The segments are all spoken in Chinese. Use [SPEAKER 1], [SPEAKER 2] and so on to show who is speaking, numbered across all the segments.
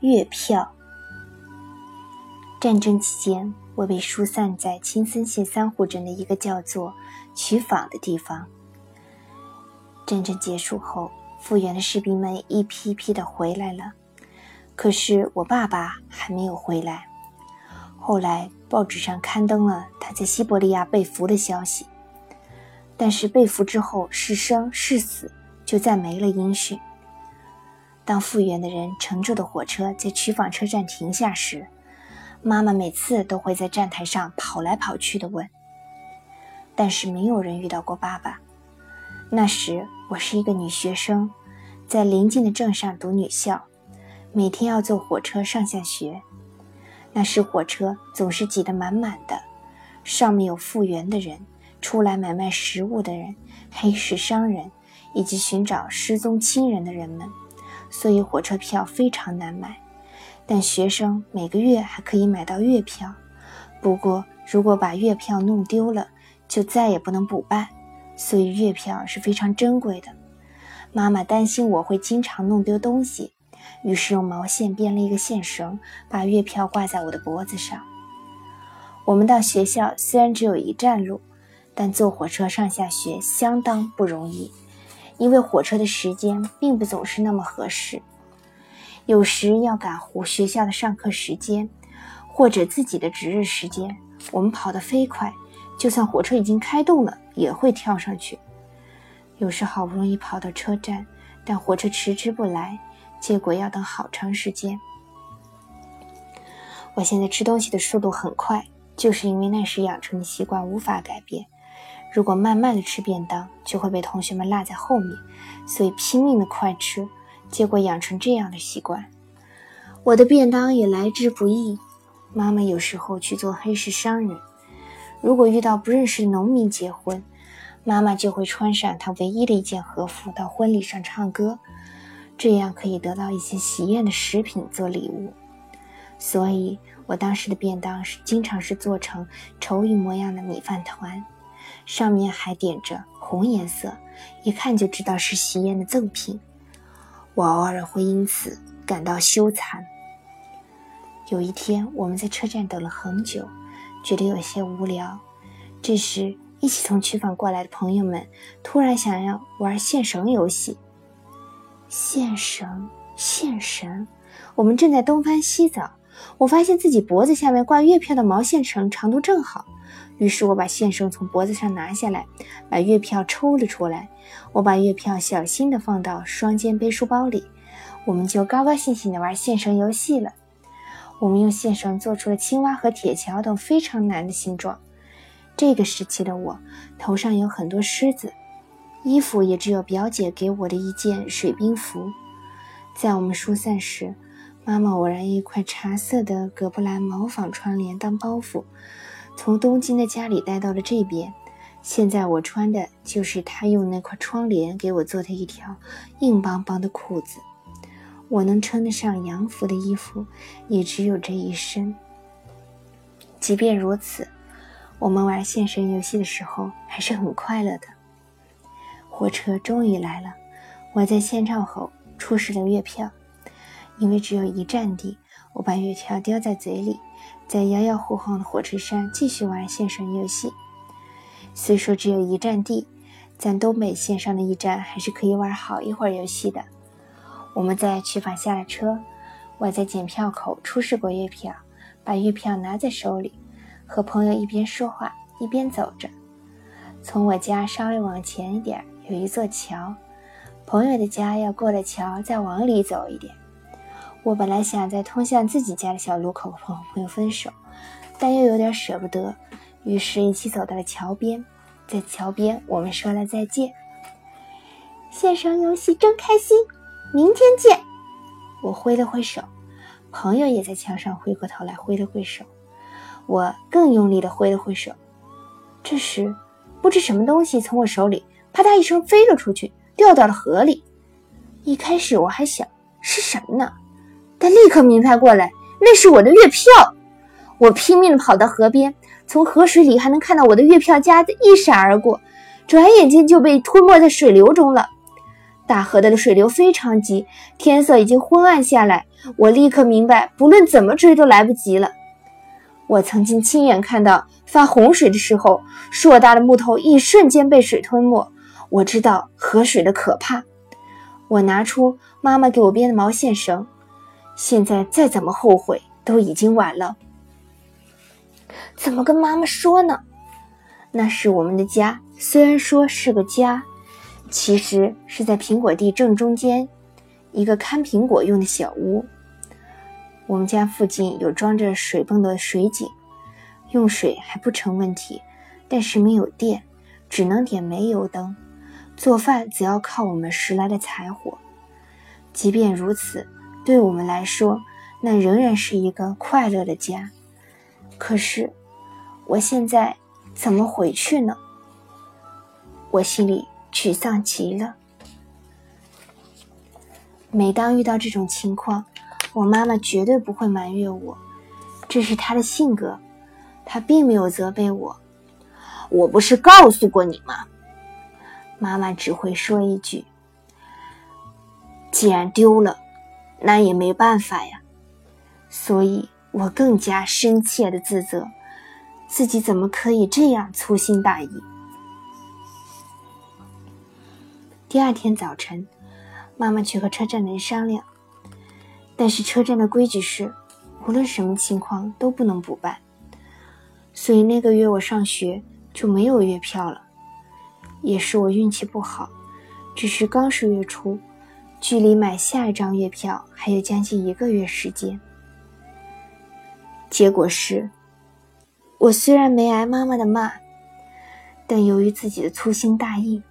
[SPEAKER 1] 月票。战争期间，我被疏散在青森县三户镇的一个叫做曲坊的地方。战争结束后，复员的士兵们一批批的回来了，可是我爸爸还没有回来。后来报纸上刊登了他在西伯利亚被俘的消息，但是被俘之后是生是死就再没了音讯。当复原的人乘坐的火车在曲坊车站停下时，妈妈每次都会在站台上跑来跑去的问，但是没有人遇到过爸爸。那时我是一个女学生，在邻近的镇上读女校，每天要坐火车上下学。那时火车总是挤得满满的，上面有复原的人，出来买卖食物的人，黑市商人，以及寻找失踪亲人的人们，所以火车票非常难买。但学生每个月还可以买到月票，不过如果把月票弄丢了，就再也不能补办，所以月票是非常珍贵的。妈妈担心我会经常弄丢东西。于是用毛线编了一个线绳，把月票挂在我的脖子上。我们到学校虽然只有一站路，但坐火车上下学相当不容易，因为火车的时间并不总是那么合适。有时要赶学校的上课时间，或者自己的值日时间，我们跑得飞快，就算火车已经开动了，也会跳上去。有时好不容易跑到车站，但火车迟迟不来。结果要等好长时间。我现在吃东西的速度很快，就是因为那时养成的习惯无法改变。如果慢慢的吃便当，就会被同学们落在后面，所以拼命的快吃，结果养成这样的习惯。我的便当也来之不易。妈妈有时候去做黑市商人，如果遇到不认识的农民结婚，妈妈就会穿上她唯一的一件和服到婚礼上唱歌。这样可以得到一些喜宴的食品做礼物，所以我当时的便当是经常是做成绸鱼模样的米饭团，上面还点着红颜色，一看就知道是喜宴的赠品。我偶尔会因此感到羞惭。有一天，我们在车站等了很久，觉得有些无聊，这时一起从曲坊过来的朋友们突然想要玩线绳游戏。线绳，线绳，我们正在东翻西找，我发现自己脖子下面挂月票的毛线绳长度正好，于是我把线绳从脖子上拿下来，把月票抽了出来。我把月票小心地放到双肩背书包里，我们就高高兴兴地玩线绳游戏了。我们用线绳做出了青蛙和铁桥等非常难的形状。这个时期的我，头上有很多虱子。衣服也只有表姐给我的一件水兵服。在我们疏散时，妈妈偶然一块茶色的葛布兰毛纺窗帘当包袱，从东京的家里带到了这边。现在我穿的就是她用那块窗帘给我做的一条硬邦邦的裤子。我能称得上洋服的衣服，也只有这一身。即便如此，我们玩现身游戏的时候还是很快乐的。火车终于来了，我在线上后出示了月票，因为只有一站地，我把月票叼在嘴里，在摇摇晃晃的火车上继续玩线上游戏。虽说只有一站地，咱东北线上的一站还是可以玩好一会儿游戏的。我们在曲坊下了车，我在检票口出示过月票，把月票拿在手里，和朋友一边说话一边走着。从我家稍微往前一点。有一座桥，朋友的家要过了桥再往里走一点。我本来想在通向自己家的小路口和朋友分手，但又有点舍不得，于是一起走到了桥边。在桥边，我们说了再见。线上游戏真开心，明天见。我挥了挥手，朋友也在墙上回过头来挥了挥手，我更用力地挥了挥手。这时，不知什么东西从我手里。啪嗒一声飞了出去，掉到了河里。一开始我还想是什么呢，但立刻明白过来，那是我的月票。我拼命跑到河边，从河水里还能看到我的月票夹子一闪而过，转眼间就被吞没在水流中了。大河的水流非常急，天色已经昏暗下来。我立刻明白，不论怎么追都来不及了。我曾经亲眼看到发洪水的时候，硕大的木头一瞬间被水吞没。我知道河水的可怕。我拿出妈妈给我编的毛线绳，现在再怎么后悔都已经晚了。怎么跟妈妈说呢？那是我们的家，虽然说是个家，其实是在苹果地正中间，一个看苹果用的小屋。我们家附近有装着水泵的水井，用水还不成问题，但是没有电，只能点煤油灯。做饭则要靠我们拾来的柴火。即便如此，对我们来说，那仍然是一个快乐的家。可是，我现在怎么回去呢？我心里沮丧极了。每当遇到这种情况，我妈妈绝对不会埋怨我，这是她的性格，她并没有责备我。我不是告诉过你吗？妈妈只会说一句：“既然丢了，那也没办法呀。”所以我更加深切的自责。自己怎么可以这样粗心大意？第二天早晨，妈妈去和车站的人商量，但是车站的规矩是，无论什么情况都不能补办，所以那个月我上学就没有月票了。也是我运气不好，只是刚是月初，距离买下一张月票还有将近一个月时间。结果是。我虽然没挨妈妈的骂，但由于自己的粗心大意，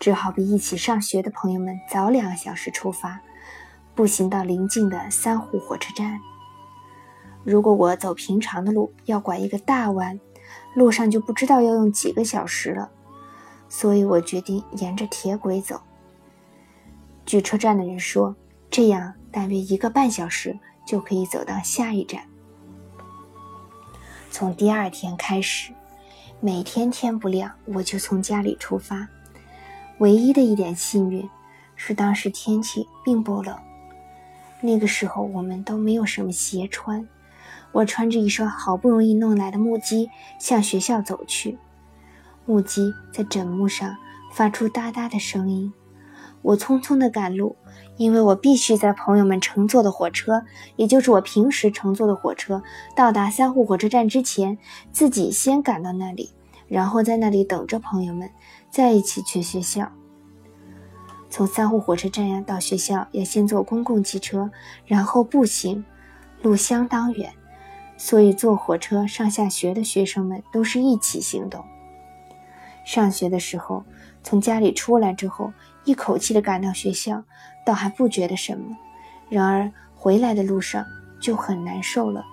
[SPEAKER 1] 只好比一起上学的朋友们早两个小时出发，步行到邻近的三户火车站。如果我走平常的路，要拐一个大弯，路上就不知道要用几个小时了。所以我决定沿着铁轨走。据车站的人说，这样大约一个半小时就可以走到下一站。从第二天开始，每天天不亮我就从家里出发。唯一的一点幸运是当时天气并不冷。那个时候我们都没有什么鞋穿，我穿着一双好不容易弄来的木屐向学校走去。木屐在枕木上发出哒哒的声音。我匆匆地赶路。因为我必须在朋友们乘坐的火车，也就是我平时乘坐的火车，到达三户火车站之前，自己先赶到那里，然后在那里等着朋友们，再一起去学校。从三户火车站呀到学校，要先坐公共汽车，然后步行，路相当远，所以坐火车上下学的学生们都是一起行动。上学的时候，从家里出来之后。一口气的赶到学校，倒还不觉得什么；然而回来的路上就很难受了。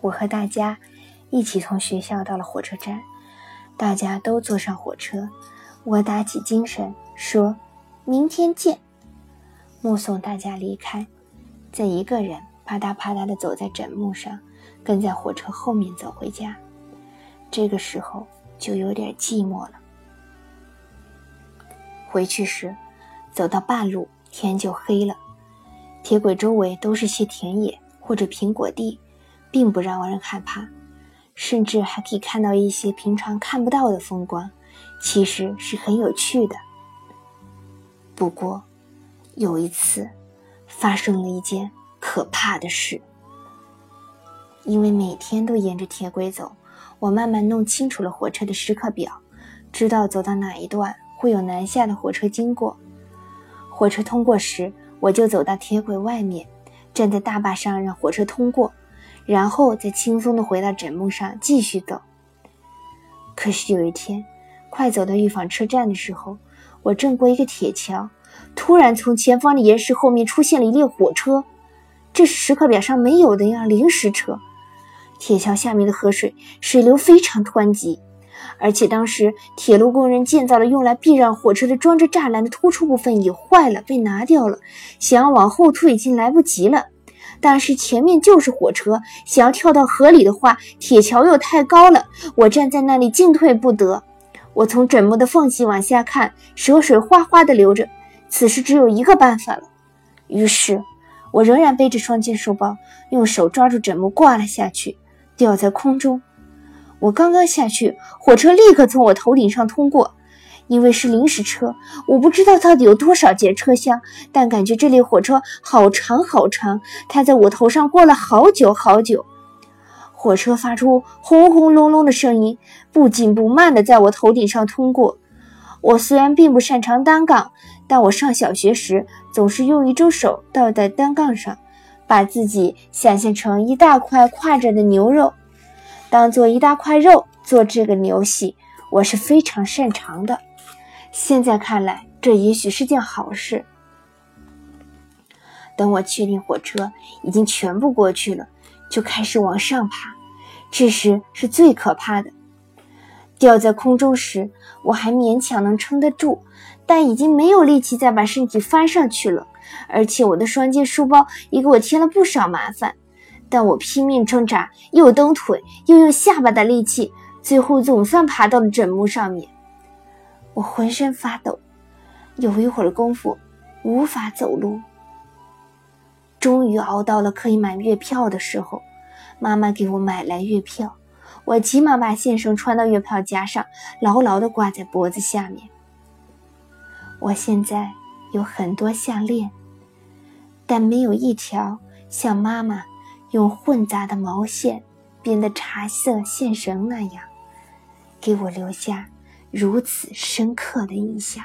[SPEAKER 1] 我和大家一起从学校到了火车站，大家都坐上火车，我打起精神说：“明天见。”目送大家离开，再一个人啪嗒啪嗒的走在枕木上，跟在火车后面走回家。这个时候就有点寂寞了。回去时，走到半路，天就黑了。铁轨周围都是些田野或者苹果地，并不让人害怕，甚至还可以看到一些平常看不到的风光，其实是很有趣的。不过，有一次，发生了一件可怕的事。因为每天都沿着铁轨走，我慢慢弄清楚了火车的时刻表，知道走到哪一段。会有南下的火车经过，火车通过时，我就走到铁轨外面，站在大坝上让火车通过，然后再轻松的回到枕木上继续走。可是有一天，快走到预防车站的时候，我正过一个铁桥，突然从前方的岩石后面出现了一列火车，这是时刻表上没有的呀，临时车。铁桥下面的河水水流非常湍急。而且当时铁路工人建造了用来避让火车的装着栅栏的突出部分也坏了，被拿掉了。想要往后退已经来不及了。但是前面就是火车，想要跳到河里的话，铁桥又太高了，我站在那里进退不得。我从枕木的缝隙往下看，蛇水哗哗地流着。此时只有一个办法了，于是我仍然背着双肩书包，用手抓住枕木挂了下去，吊在空中。我刚刚下去，火车立刻从我头顶上通过。因为是临时车，我不知道到底有多少节车厢，但感觉这列火车好长好长，它在我头上过了好久好久。火车发出轰轰隆隆的声音，不紧不慢地在我头顶上通过。我虽然并不擅长单杠，但我上小学时总是用一只手倒在单杠上，把自己想象成一大块挎着的牛肉，当做一大块肉做这个游戏，我是非常擅长的。现在看来，这也许是件好事。等我确定火车已经全部过去了，就开始往上爬。这时是最可怕的。吊在空中时，我还勉强能撑得住，但已经没有力气再把身体翻上去了。而且我的双肩书包也给我添了不少麻烦。但我拼命挣扎，又蹬腿，又用下巴的力气，最后总算爬到了枕木上面。我浑身发抖，有一会儿功夫无法走路。终于熬到了可以买月票的时候，妈妈给我买来月票，我急忙把线绳穿到月票夹上，牢牢地挂在脖子下面。我现在有很多项链，但没有一条像妈妈用混杂的毛线编的茶色线绳那样，给我留下。如此深刻的印象。